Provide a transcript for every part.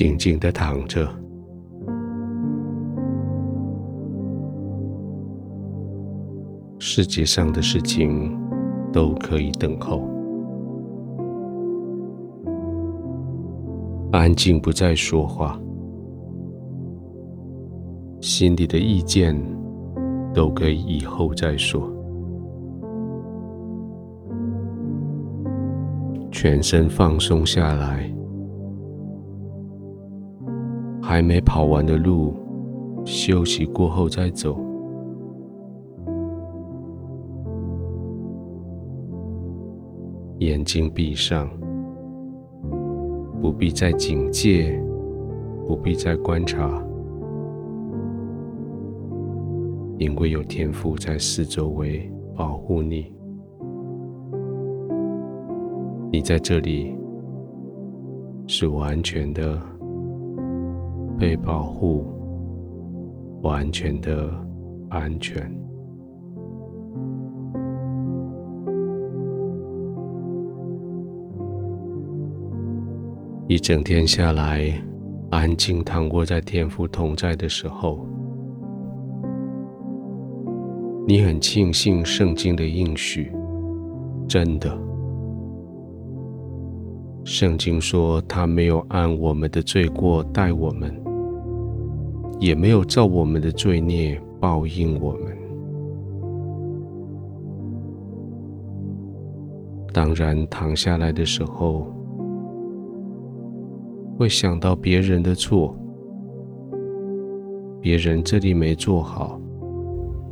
静静的躺着，世界上的事情都可以等候，安静，不再说话，心里的意见都可以以后再说，全身放松下来。还没跑完的路，休息过后再走。眼睛闭上，不必再警戒，不必再观察，因为有天父在四周围保护你。你在这里是完全的。被保护，完全的安全。一整天下来，安静躺卧在天父同在的时候，你很庆幸圣经的应许，真的。圣经说，他没有按我们的罪过待我们。也没有照我们的罪孽报应我们。当然，躺下来的时候，会想到别人的错，别人这里没做好，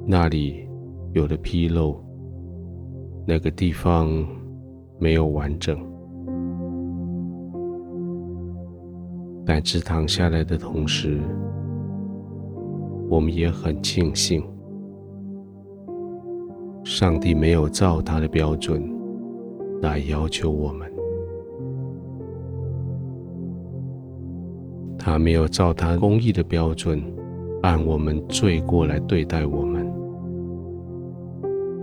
那里有了纰漏，那个地方没有完整。但是躺下来的同时，我们也很庆幸，上帝没有照他的标准来要求我们，他没有照他公义的标准按我们罪过来对待我们，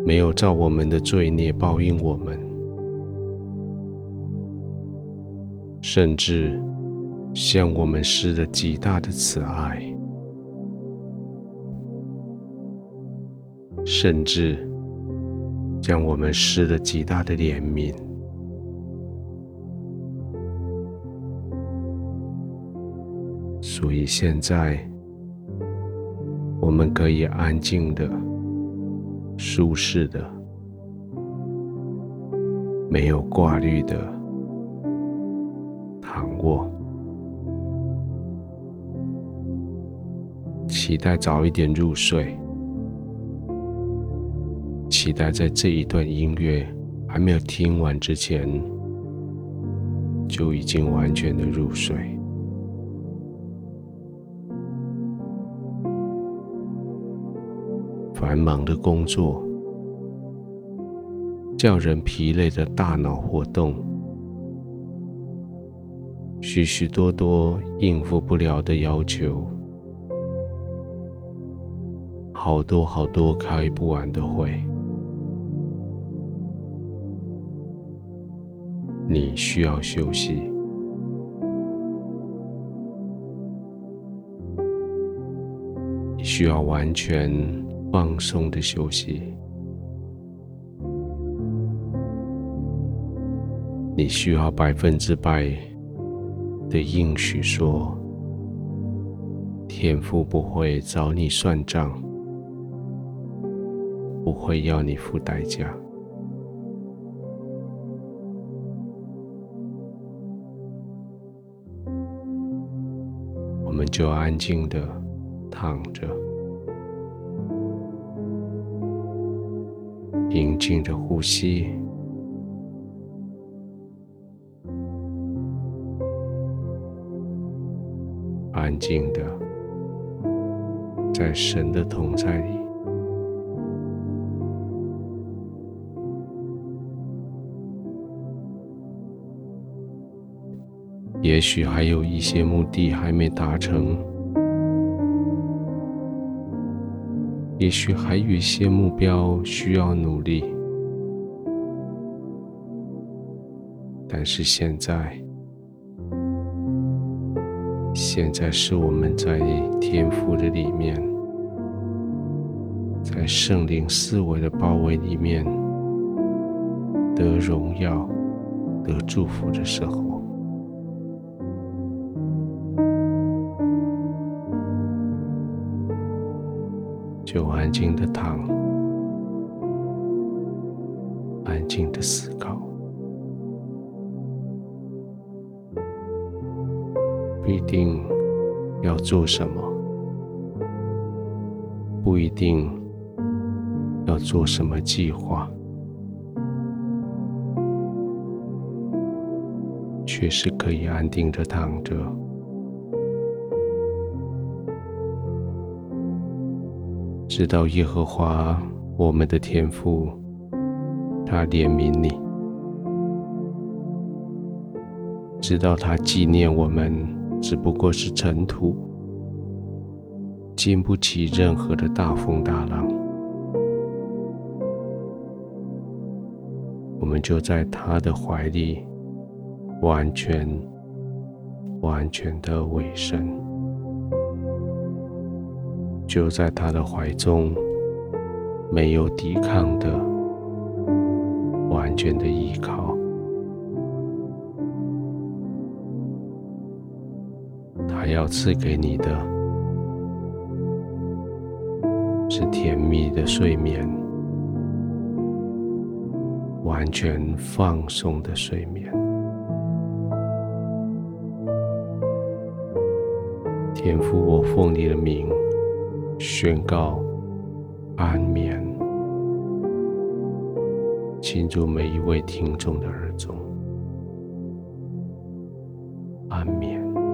没有照我们的罪孽报应我们，甚至向我们施了极大的慈爱。甚至将我们施了极大的怜悯，所以现在我们可以安静的、舒适的、没有挂虑的躺卧，期待早一点入睡。期待在这一段音乐还没有听完之前，就已经完全的入睡。繁忙的工作，叫人疲累的大脑活动，许许多多应付不了的要求，好多好多开不完的会。你需要休息，你需要完全放松的休息，你需要百分之百的应许说，天父不会找你算账，不会要你付代价。就安静的躺着，平静的呼吸，安静的在神的同在里。也许还有一些目的还没达成，也许还有一些目标需要努力，但是现在现在是我们在天赋的里面，在圣灵四维的包围里面得荣耀、得祝福的时候，就安静的躺，安静的思考。不一定要做什么，不一定要做什么计划，却是可以安定的躺着，知道耶和华我们的天父，他怜悯你，知道他纪念我们。只不过是尘土，经不起任何的大风大浪。我们就在他的怀里，完全、完全的委身，就在他的怀中，没有抵抗的，完全的依靠。他要赐给你的，是甜蜜的睡眠，完全放松的睡眠。天父，我奉你的名宣告安眠，进入每一位听众的耳中，安眠。